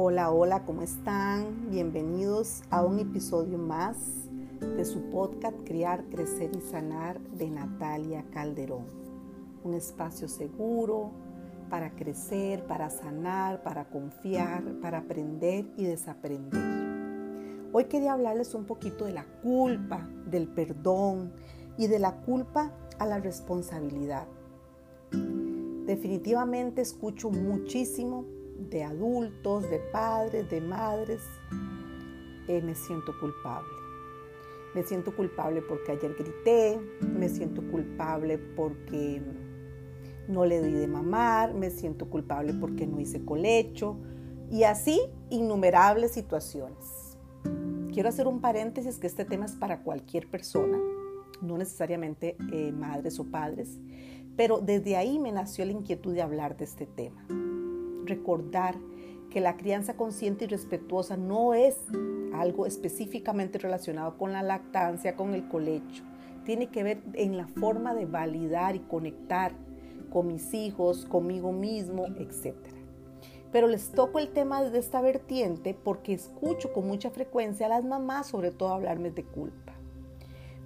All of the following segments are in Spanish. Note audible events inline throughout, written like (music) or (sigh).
Hola, hola, ¿cómo están? Bienvenidos a un episodio más de su podcast Criar, Crecer y Sanar de Natalia Calderón. Un espacio seguro para crecer, para sanar, para confiar, para aprender y desaprender. Hoy quería hablarles un poquito de la culpa, del perdón y de la culpa a la responsabilidad. Definitivamente escucho muchísimo de adultos, de padres, de madres, eh, me siento culpable. Me siento culpable porque ayer grité, me siento culpable porque no le di de mamar, me siento culpable porque no hice colecho y así innumerables situaciones. Quiero hacer un paréntesis que este tema es para cualquier persona, no necesariamente eh, madres o padres, pero desde ahí me nació la inquietud de hablar de este tema recordar que la crianza consciente y respetuosa no es algo específicamente relacionado con la lactancia, con el colecho. Tiene que ver en la forma de validar y conectar con mis hijos, conmigo mismo, etc. Pero les toco el tema de esta vertiente porque escucho con mucha frecuencia a las mamás sobre todo hablarme de culpa.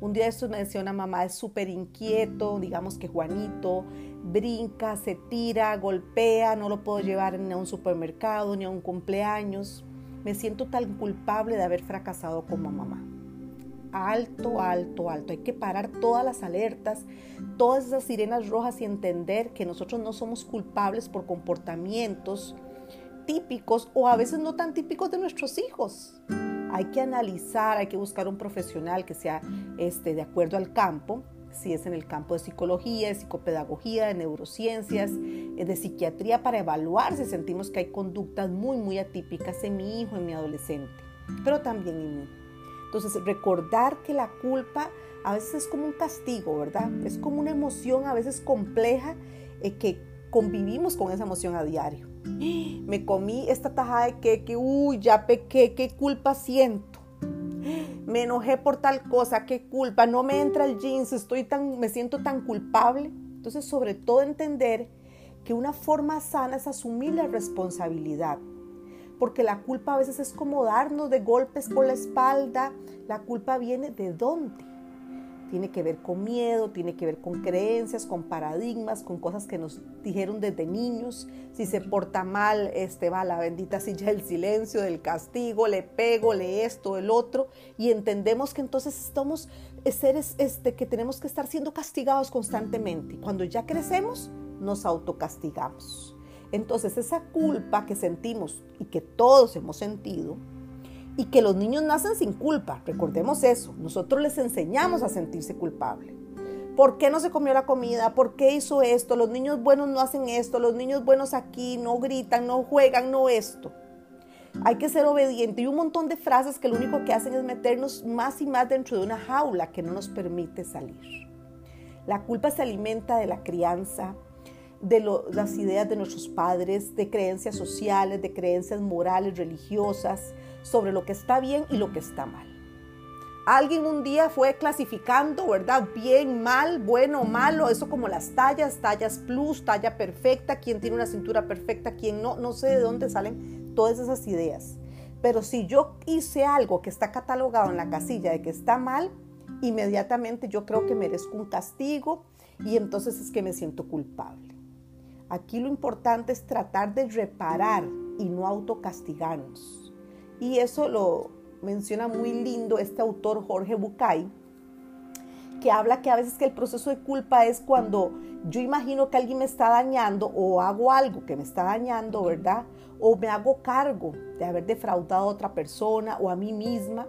Un día esto me decía una mamá, es súper inquieto, digamos que Juanito brinca, se tira, golpea, no lo puedo llevar ni a un supermercado ni a un cumpleaños. Me siento tan culpable de haber fracasado como mamá. Alto, alto, alto. Hay que parar todas las alertas, todas esas sirenas rojas y entender que nosotros no somos culpables por comportamientos típicos o a veces no tan típicos de nuestros hijos hay que analizar, hay que buscar un profesional que sea este, de acuerdo al campo, si es en el campo de psicología, de psicopedagogía, de neurociencias, eh, de psiquiatría, para evaluar si sentimos que hay conductas muy, muy atípicas en mi hijo, en mi adolescente, pero también en mí. Entonces, recordar que la culpa a veces es como un castigo, ¿verdad? Es como una emoción a veces compleja eh, que convivimos con esa emoción a diario. (gasps) Me comí esta tajada de queque, uy, ya pequé, qué culpa siento. Me enojé por tal cosa, qué culpa, no me entra el jeans, estoy tan, me siento tan culpable. Entonces, sobre todo entender que una forma sana es asumir la responsabilidad. Porque la culpa a veces es como darnos de golpes por la espalda. La culpa viene de dónde? Tiene que ver con miedo, tiene que ver con creencias, con paradigmas, con cosas que nos dijeron desde niños. Si se porta mal, este va a la bendita silla del silencio, del castigo, le pego, le esto, el otro, y entendemos que entonces estamos seres este, que tenemos que estar siendo castigados constantemente. Cuando ya crecemos, nos autocastigamos. Entonces esa culpa que sentimos y que todos hemos sentido, y que los niños nacen sin culpa. Recordemos eso. Nosotros les enseñamos a sentirse culpable. ¿Por qué no se comió la comida? ¿Por qué hizo esto? Los niños buenos no hacen esto. Los niños buenos aquí no gritan, no juegan, no esto. Hay que ser obediente y un montón de frases que lo único que hacen es meternos más y más dentro de una jaula que no nos permite salir. La culpa se alimenta de la crianza, de las ideas de nuestros padres, de creencias sociales, de creencias morales, religiosas, sobre lo que está bien y lo que está mal. Alguien un día fue clasificando, ¿verdad? Bien, mal, bueno, malo, eso como las tallas, tallas plus, talla perfecta, quién tiene una cintura perfecta, quién no, no sé de dónde salen todas esas ideas. Pero si yo hice algo que está catalogado en la casilla de que está mal, inmediatamente yo creo que merezco un castigo y entonces es que me siento culpable. Aquí lo importante es tratar de reparar y no autocastigarnos. Y eso lo menciona muy lindo este autor Jorge Bucay, que habla que a veces que el proceso de culpa es cuando yo imagino que alguien me está dañando o hago algo que me está dañando, ¿verdad? O me hago cargo de haber defraudado a otra persona o a mí misma.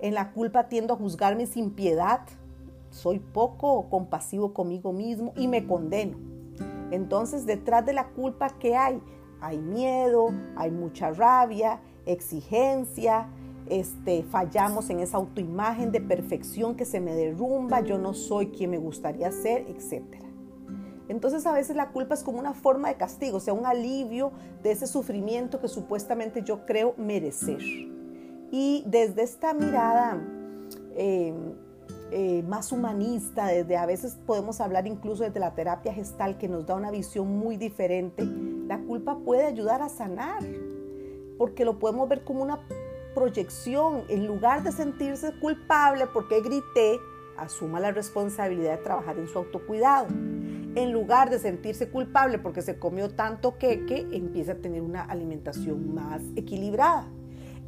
En la culpa tiendo a juzgarme sin piedad. Soy poco compasivo conmigo mismo y me condeno. Entonces, detrás de la culpa, ¿qué hay? Hay miedo, hay mucha rabia, exigencia, este, fallamos en esa autoimagen de perfección que se me derrumba, yo no soy quien me gustaría ser, etc. Entonces a veces la culpa es como una forma de castigo, o sea, un alivio de ese sufrimiento que supuestamente yo creo merecer. Y desde esta mirada eh, eh, más humanista, desde a veces podemos hablar incluso desde la terapia gestal que nos da una visión muy diferente, la culpa puede ayudar a sanar porque lo podemos ver como una proyección. En lugar de sentirse culpable porque grité, asuma la responsabilidad de trabajar en su autocuidado. En lugar de sentirse culpable porque se comió tanto queque, empieza a tener una alimentación más equilibrada.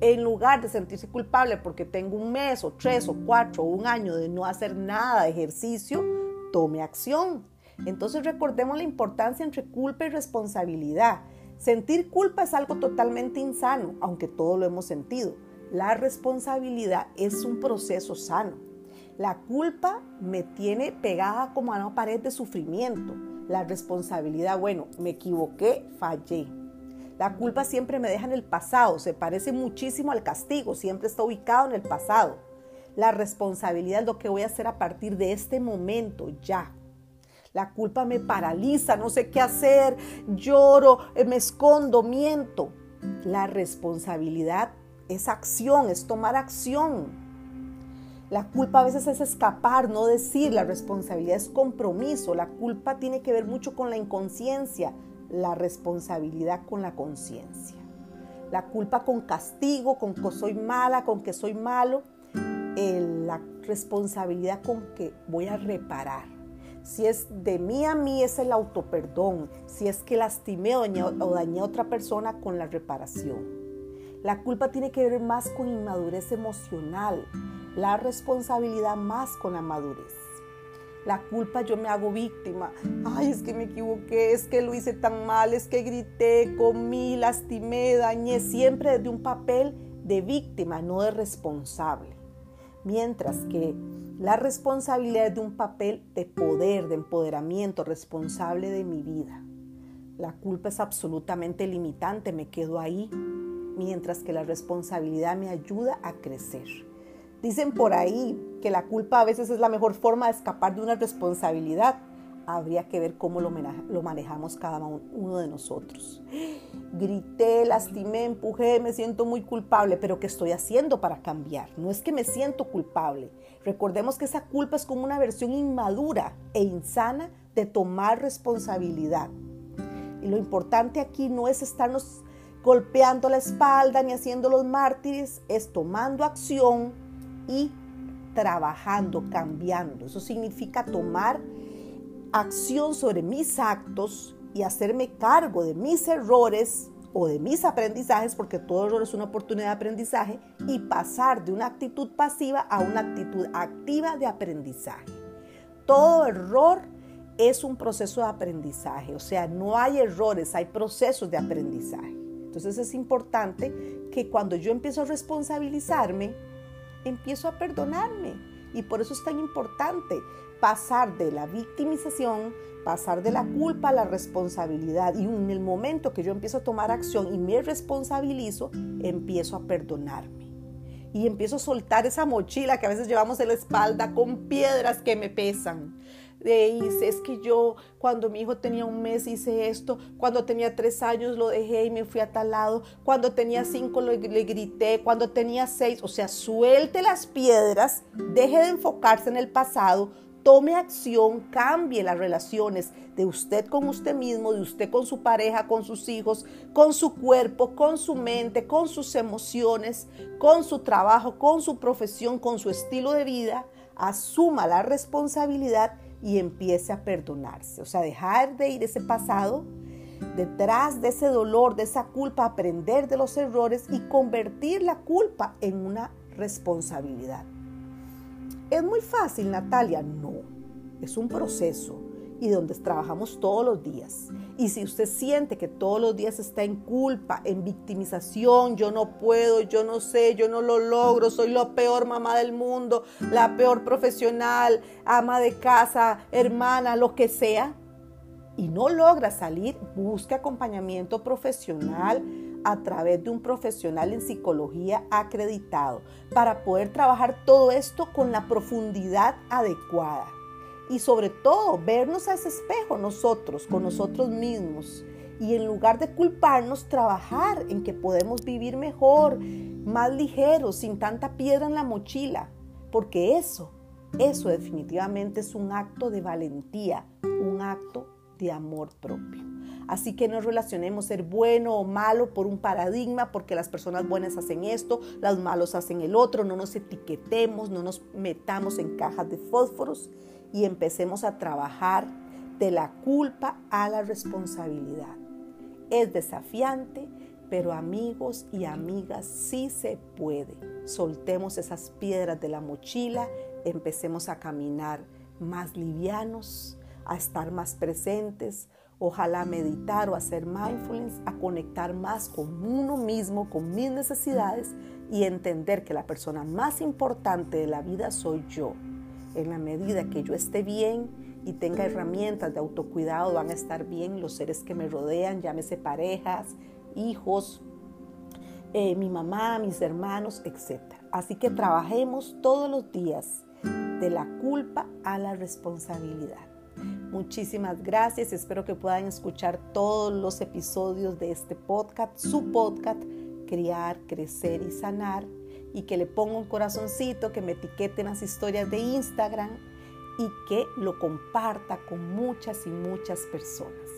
En lugar de sentirse culpable porque tengo un mes o tres o cuatro o un año de no hacer nada de ejercicio, tome acción. Entonces recordemos la importancia entre culpa y responsabilidad. Sentir culpa es algo totalmente insano, aunque todo lo hemos sentido. La responsabilidad es un proceso sano. La culpa me tiene pegada como a una pared de sufrimiento. La responsabilidad, bueno, me equivoqué, fallé. La culpa siempre me deja en el pasado, se parece muchísimo al castigo, siempre está ubicado en el pasado. La responsabilidad es lo que voy a hacer a partir de este momento, ya. La culpa me paraliza, no sé qué hacer, lloro, eh, me escondo, miento. La responsabilidad es acción, es tomar acción. La culpa a veces es escapar, no decir. La responsabilidad es compromiso. La culpa tiene que ver mucho con la inconsciencia. La responsabilidad con la conciencia. La culpa con castigo, con que soy mala, con que soy malo. la responsabilidad con que voy a reparar. Si es de mí a mí es el autoperdón. Si es que lastimé o dañé, a otra persona con la reparación. La culpa tiene que ver más con inmadurez emocional. La responsabilidad más con la madurez. La culpa yo me hago víctima. Ay, es que me equivoqué, es que lo hice tan mal, es que grité, comí, lastimé, dañé, siempre desde un papel de víctima, no de responsable. Mientras que la responsabilidad es de un papel de poder, de empoderamiento, responsable de mi vida. La culpa es absolutamente limitante, me quedo ahí, mientras que la responsabilidad me ayuda a crecer. Dicen por ahí que la culpa a veces es la mejor forma de escapar de una responsabilidad habría que ver cómo lo, manejamos cada uno de nosotros. Grité, lastimé, empujé, me siento muy culpable, pero ¿qué estoy haciendo para cambiar? No es que me siento culpable. Recordemos que esa culpa es como una versión inmadura e insana de tomar responsabilidad. Y lo importante aquí no es estarnos golpeando la espalda ni haciendo los mártires, es tomando acción y trabajando, cambiando. Eso significa tomar acción sobre mis actos y hacerme cargo de mis errores o de mis aprendizajes, porque todo error es una oportunidad de aprendizaje, y pasar de una actitud pasiva a una actitud activa de aprendizaje. Todo error es un proceso de aprendizaje, o sea, no hay errores, hay procesos de aprendizaje. Entonces es importante que cuando yo empiezo a responsabilizarme, empiezo a perdonarme. Y por eso es tan importante pasar de la victimización, pasar de la culpa a la responsabilidad. Y en el momento que yo empiezo a tomar acción y me responsabilizo, empiezo a perdonarme. Y empiezo a soltar esa mochila que a veces llevamos en la espalda con piedras que me pesan. De es que yo cuando mi hijo tenía un mes hice esto, cuando tenía tres años lo dejé y me fui a tal lado, cuando tenía cinco le, le grité, cuando tenía seis, o sea, suelte las piedras, deje de enfocarse en el pasado, tome acción, cambie las relaciones de usted con usted mismo, de usted con su pareja, con sus hijos, con su cuerpo, con su mente, con sus emociones, con su trabajo, con su profesión, con su estilo de vida, asuma la responsabilidad y empiece a perdonarse. O sea, dejar de ir ese pasado, detrás de ese dolor, de esa culpa, aprender de los errores y convertir la culpa en una responsabilidad. ¿Es muy fácil, Natalia? No, es un proceso y donde trabajamos todos los días. Y si usted siente que todos los días está en culpa, en victimización, yo no puedo, yo no sé, yo no lo logro, soy la peor mamá del mundo, la peor profesional, ama de casa, hermana, lo que sea, y no logra salir, busque acompañamiento profesional a través de un profesional en psicología acreditado para poder trabajar todo esto con la profundidad adecuada. Y sobre todo, vernos a ese espejo nosotros, con nosotros mismos. Y en lugar de culparnos, trabajar en que podemos vivir mejor, más ligeros, sin tanta piedra en la mochila. Porque eso, eso definitivamente es un acto de valentía, un acto de amor propio. Así que no relacionemos ser bueno o malo por un paradigma, porque las personas buenas hacen esto, los malos hacen el otro, no nos etiquetemos, no nos metamos en cajas de fósforos y empecemos a trabajar de la culpa a la responsabilidad. Es desafiante, pero amigos y amigas, sí se puede. Soltemos esas piedras de la mochila, empecemos a caminar más livianos, a estar más presentes, ojalá meditar o hacer mindfulness, a conectar más con uno mismo, con mis necesidades y entender que la persona más importante de la vida soy yo. En la medida que yo esté bien y tenga herramientas de autocuidado, van a estar bien los seres que me rodean, llámese parejas, hijos, eh, mi mamá, mis hermanos, etc. Así que trabajemos todos los días de la culpa a la responsabilidad. Muchísimas gracias. Espero que puedan escuchar todos los episodios de este podcast, su podcast, Criar, Crecer y Sanar. Y que le ponga un corazoncito, que me etiqueten las historias de Instagram y que lo comparta con muchas y muchas personas.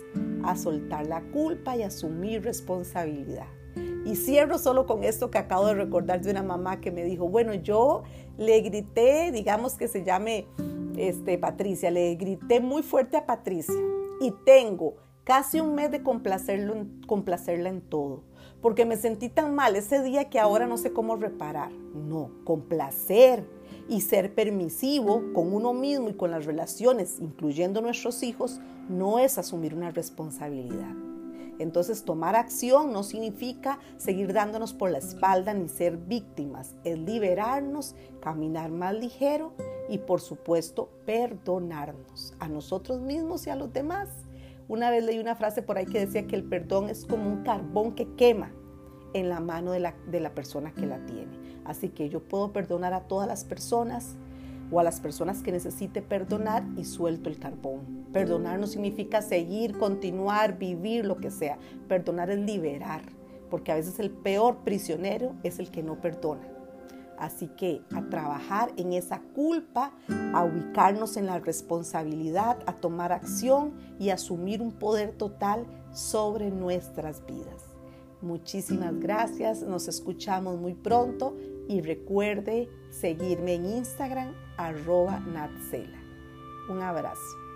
A soltar la culpa y asumir responsabilidad. Y cierro solo con esto que acabo de recordar de una mamá que me dijo, bueno, yo le grité, digamos que se llame este, Patricia, le grité muy fuerte a Patricia y tengo casi un mes de complacerlo, complacerla en todo, porque me sentí tan mal ese día que ahora no sé cómo reparar. No, complacer y ser permisivo con uno mismo y con las relaciones, incluyendo nuestros hijos, no es asumir una responsabilidad. Entonces tomar acción no significa seguir dándonos por la espalda ni ser víctimas, es liberarnos, caminar más ligero y por supuesto perdonarnos a nosotros mismos y a los demás. Una vez leí una frase por ahí que decía que el perdón es como un carbón que quema en la mano de la, de la persona que la tiene. Así que yo puedo perdonar a todas las personas o a las personas que necesite perdonar y suelto el carbón. Perdonar no significa seguir, continuar, vivir, lo que sea. Perdonar es liberar, porque a veces el peor prisionero es el que no perdona. Así que a trabajar en esa culpa, a ubicarnos en la responsabilidad, a tomar acción y asumir un poder total sobre nuestras vidas. Muchísimas gracias, nos escuchamos muy pronto y recuerde seguirme en Instagram arroba Natsela. Un abrazo.